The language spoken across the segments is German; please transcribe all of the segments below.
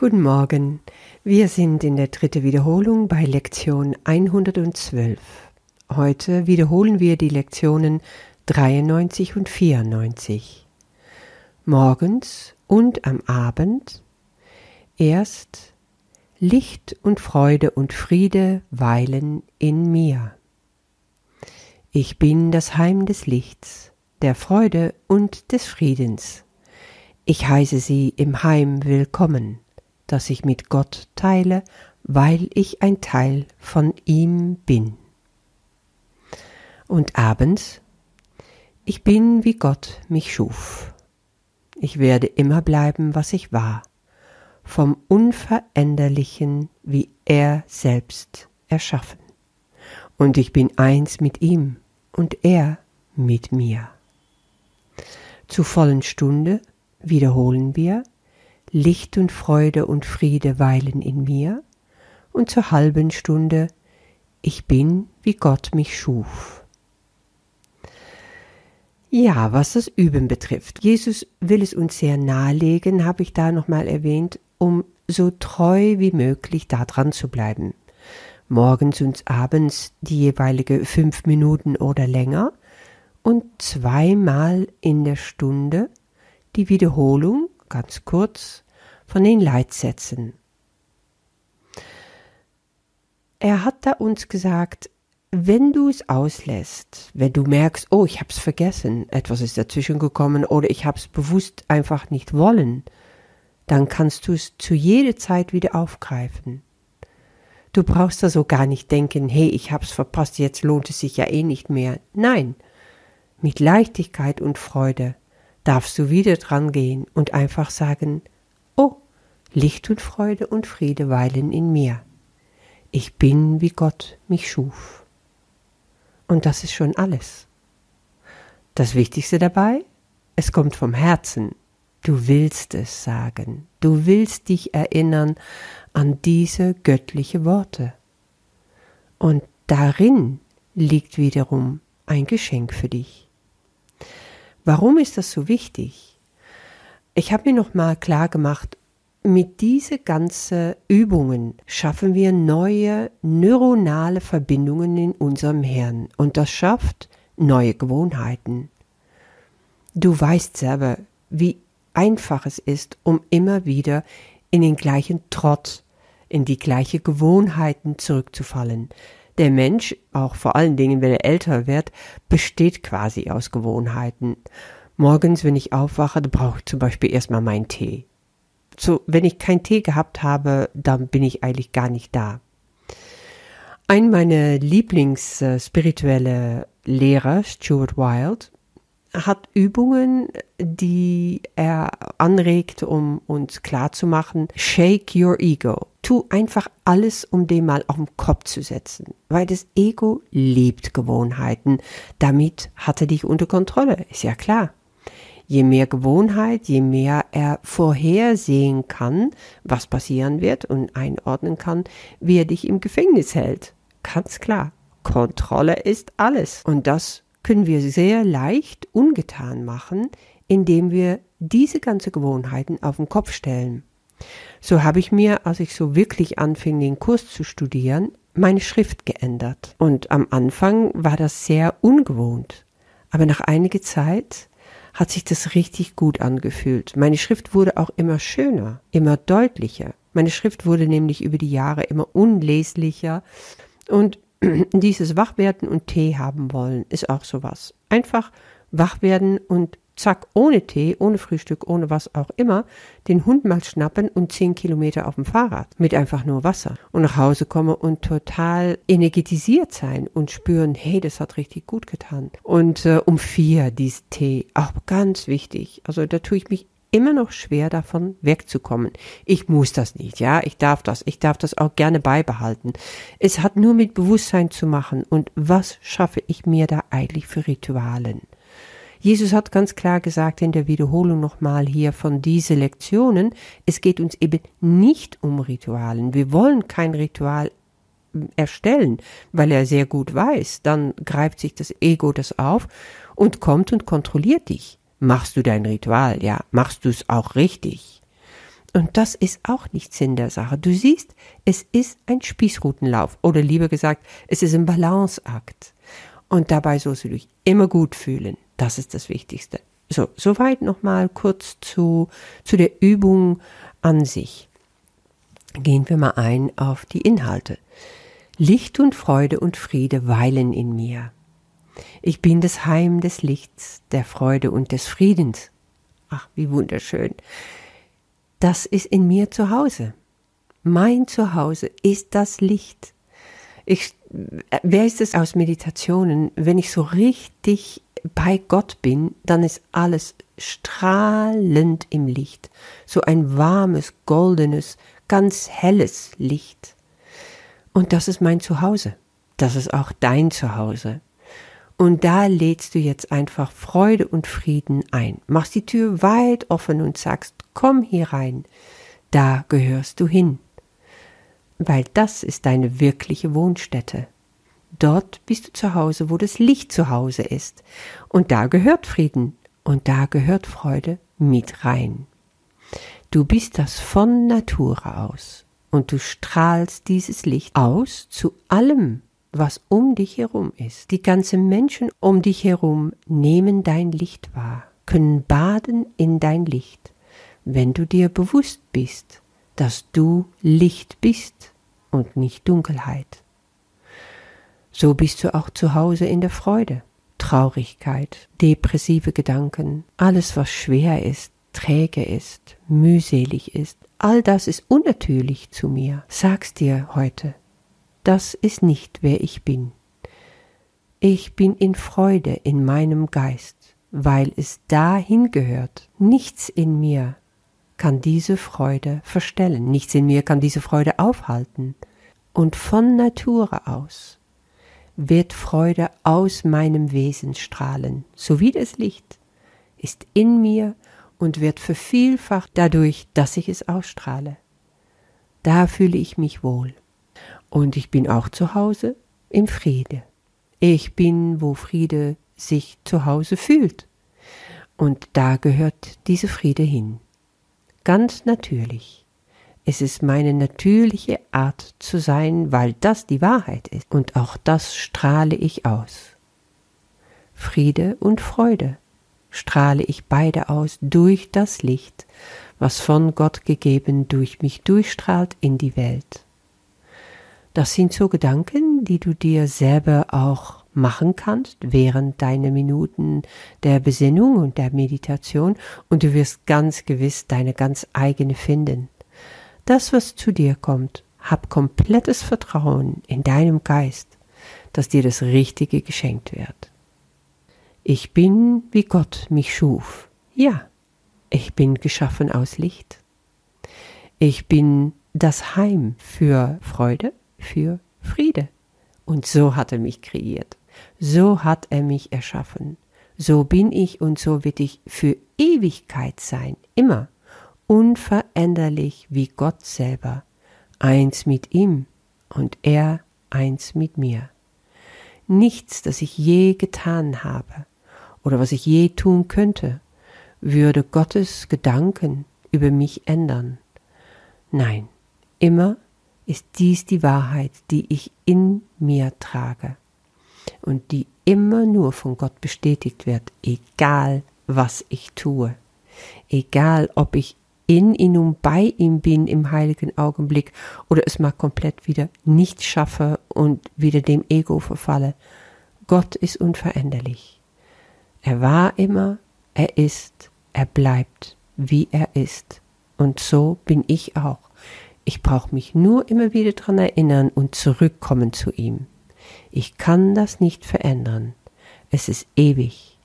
Guten Morgen. Wir sind in der dritten Wiederholung bei Lektion 112. Heute wiederholen wir die Lektionen 93 und 94. Morgens und am Abend erst Licht und Freude und Friede weilen in mir. Ich bin das Heim des Lichts, der Freude und des Friedens. Ich heiße sie im Heim willkommen das ich mit Gott teile, weil ich ein Teil von ihm bin. Und abends, ich bin wie Gott mich schuf. Ich werde immer bleiben, was ich war, vom Unveränderlichen, wie er selbst erschaffen. Und ich bin eins mit ihm und er mit mir. Zur vollen Stunde wiederholen wir, Licht und Freude und Friede weilen in mir, und zur halben Stunde Ich bin, wie Gott mich schuf. Ja, was das Üben betrifft. Jesus will es uns sehr nahelegen, habe ich da nochmal erwähnt, um so treu wie möglich da dran zu bleiben. Morgens und abends die jeweilige fünf Minuten oder länger und zweimal in der Stunde die Wiederholung ganz kurz, von den Leitsätzen. Er hat da uns gesagt, wenn du es auslässt, wenn du merkst, oh, ich hab's vergessen, etwas ist dazwischen gekommen oder ich hab's bewusst einfach nicht wollen, dann kannst du es zu jeder Zeit wieder aufgreifen. Du brauchst also gar nicht denken, hey, ich hab's verpasst, jetzt lohnt es sich ja eh nicht mehr. Nein, mit Leichtigkeit und Freude darfst du wieder dran gehen und einfach sagen, oh, Licht und Freude und Friede weilen in mir. Ich bin, wie Gott mich schuf. Und das ist schon alles. Das Wichtigste dabei, es kommt vom Herzen. Du willst es sagen. Du willst dich erinnern an diese göttliche Worte. Und darin liegt wiederum ein Geschenk für dich. Warum ist das so wichtig? Ich habe mir noch mal klar gemacht, mit diese ganzen Übungen schaffen wir neue neuronale Verbindungen in unserem Hirn und das schafft neue Gewohnheiten. Du weißt selber, wie einfach es ist, um immer wieder in den gleichen Trott, in die gleiche Gewohnheiten zurückzufallen. Der Mensch, auch vor allen Dingen, wenn er älter wird, besteht quasi aus Gewohnheiten. Morgens, wenn ich aufwache, brauche ich zum Beispiel erstmal meinen Tee. So, wenn ich keinen Tee gehabt habe, dann bin ich eigentlich gar nicht da. Ein meiner Lieblingsspirituelle Lehrer, Stuart Wilde, hat Übungen, die er anregt, um uns klarzumachen, shake your ego. Tu einfach alles, um den mal auf den Kopf zu setzen. Weil das Ego liebt Gewohnheiten. Damit hat er dich unter Kontrolle. Ist ja klar. Je mehr Gewohnheit, je mehr er vorhersehen kann, was passieren wird und einordnen kann, wie er dich im Gefängnis hält. Ganz klar. Kontrolle ist alles. Und das können wir sehr leicht ungetan machen, indem wir diese ganze Gewohnheiten auf den Kopf stellen. So habe ich mir, als ich so wirklich anfing, den Kurs zu studieren, meine Schrift geändert. Und am Anfang war das sehr ungewohnt. Aber nach einiger Zeit hat sich das richtig gut angefühlt. Meine Schrift wurde auch immer schöner, immer deutlicher. Meine Schrift wurde nämlich über die Jahre immer unleslicher und dieses Wachwerden und Tee haben wollen ist auch sowas. Einfach wach werden und zack, ohne Tee, ohne Frühstück, ohne was auch immer, den Hund mal schnappen und zehn Kilometer auf dem Fahrrad mit einfach nur Wasser und nach Hause kommen und total energetisiert sein und spüren, hey, das hat richtig gut getan. Und äh, um vier, dies Tee, auch ganz wichtig. Also da tue ich mich immer noch schwer davon wegzukommen. Ich muss das nicht, ja, ich darf das, ich darf das auch gerne beibehalten. Es hat nur mit Bewusstsein zu machen und was schaffe ich mir da eigentlich für Ritualen? Jesus hat ganz klar gesagt in der Wiederholung nochmal hier von diese Lektionen, es geht uns eben nicht um Ritualen. Wir wollen kein Ritual erstellen, weil er sehr gut weiß, dann greift sich das Ego das auf und kommt und kontrolliert dich. Machst du dein Ritual, ja, machst du es auch richtig. Und das ist auch nicht Sinn der Sache. Du siehst, es ist ein Spießrutenlauf oder lieber gesagt, es ist ein Balanceakt. Und dabei sollst du dich immer gut fühlen. Das ist das Wichtigste. So, soweit nochmal kurz zu, zu der Übung an sich. Gehen wir mal ein auf die Inhalte. Licht und Freude und Friede weilen in mir. Ich bin das Heim des Lichts, der Freude und des Friedens. Ach, wie wunderschön. Das ist in mir zu Hause. Mein Zuhause ist das Licht. Ich, wer ist es aus Meditationen? Wenn ich so richtig bei Gott bin, dann ist alles strahlend im Licht. So ein warmes, goldenes, ganz helles Licht. Und das ist mein Zuhause. Das ist auch dein Zuhause. Und da lädst du jetzt einfach Freude und Frieden ein. Machst die Tür weit offen und sagst, komm hier rein. Da gehörst du hin. Weil das ist deine wirkliche Wohnstätte. Dort bist du zu Hause, wo das Licht zu Hause ist. Und da gehört Frieden und da gehört Freude mit rein. Du bist das von Natur aus und du strahlst dieses Licht aus zu allem, was um dich herum ist. Die ganzen Menschen um dich herum nehmen dein Licht wahr, können baden in dein Licht, wenn du dir bewusst bist, dass du Licht bist und nicht Dunkelheit. So bist du auch zu Hause in der Freude, Traurigkeit, depressive Gedanken, alles was schwer ist, träge ist, mühselig ist, all das ist unnatürlich zu mir. Sag's dir heute das ist nicht wer ich bin. Ich bin in Freude in meinem Geist, weil es dahin gehört. Nichts in mir kann diese Freude verstellen, nichts in mir kann diese Freude aufhalten. Und von Natur aus wird Freude aus meinem Wesen strahlen, so wie das Licht ist in mir und wird vervielfacht dadurch, dass ich es ausstrahle. Da fühle ich mich wohl. Und ich bin auch zu Hause im Friede. Ich bin, wo Friede sich zu Hause fühlt. Und da gehört diese Friede hin. Ganz natürlich. Es ist meine natürliche Art zu sein, weil das die Wahrheit ist. Und auch das strahle ich aus. Friede und Freude strahle ich beide aus durch das Licht, was von Gott gegeben durch mich durchstrahlt in die Welt. Das sind so Gedanken, die du dir selber auch machen kannst während deiner Minuten der Besinnung und der Meditation und du wirst ganz gewiss deine ganz eigene finden. Das, was zu dir kommt, hab komplettes Vertrauen in deinem Geist, dass dir das Richtige geschenkt wird. Ich bin, wie Gott mich schuf. Ja, ich bin geschaffen aus Licht. Ich bin das Heim für Freude, für Friede. Und so hat er mich kreiert. So hat er mich erschaffen. So bin ich und so wird ich für Ewigkeit sein, immer, unveränderlich wie Gott selber, eins mit ihm und er eins mit mir. Nichts, das ich je getan habe oder was ich je tun könnte, würde Gottes Gedanken über mich ändern. Nein, immer ist dies die Wahrheit, die ich in mir trage und die immer nur von Gott bestätigt wird, egal was ich tue, egal ob ich in ihm und bei ihm bin im heiligen Augenblick oder es mal komplett wieder nicht schaffe und wieder dem Ego verfalle. Gott ist unveränderlich. Er war immer, er ist, er bleibt, wie er ist. Und so bin ich auch. Ich brauche mich nur immer wieder daran erinnern und zurückkommen zu ihm. Ich kann das nicht verändern. Es ist ewig.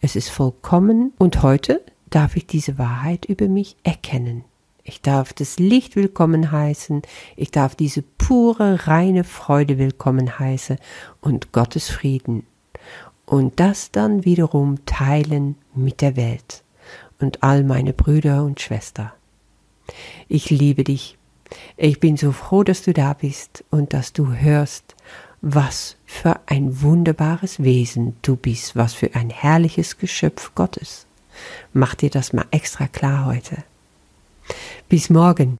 Es ist vollkommen und heute darf ich diese Wahrheit über mich erkennen. Ich darf das Licht willkommen heißen, ich darf diese pure, reine Freude willkommen heißen und Gottes Frieden. Und das dann wiederum teilen mit der Welt und all meine Brüder und Schwestern. Ich liebe dich ich bin so froh, dass du da bist und dass du hörst, was für ein wunderbares Wesen du bist, was für ein herrliches Geschöpf Gottes. Mach dir das mal extra klar heute. Bis morgen.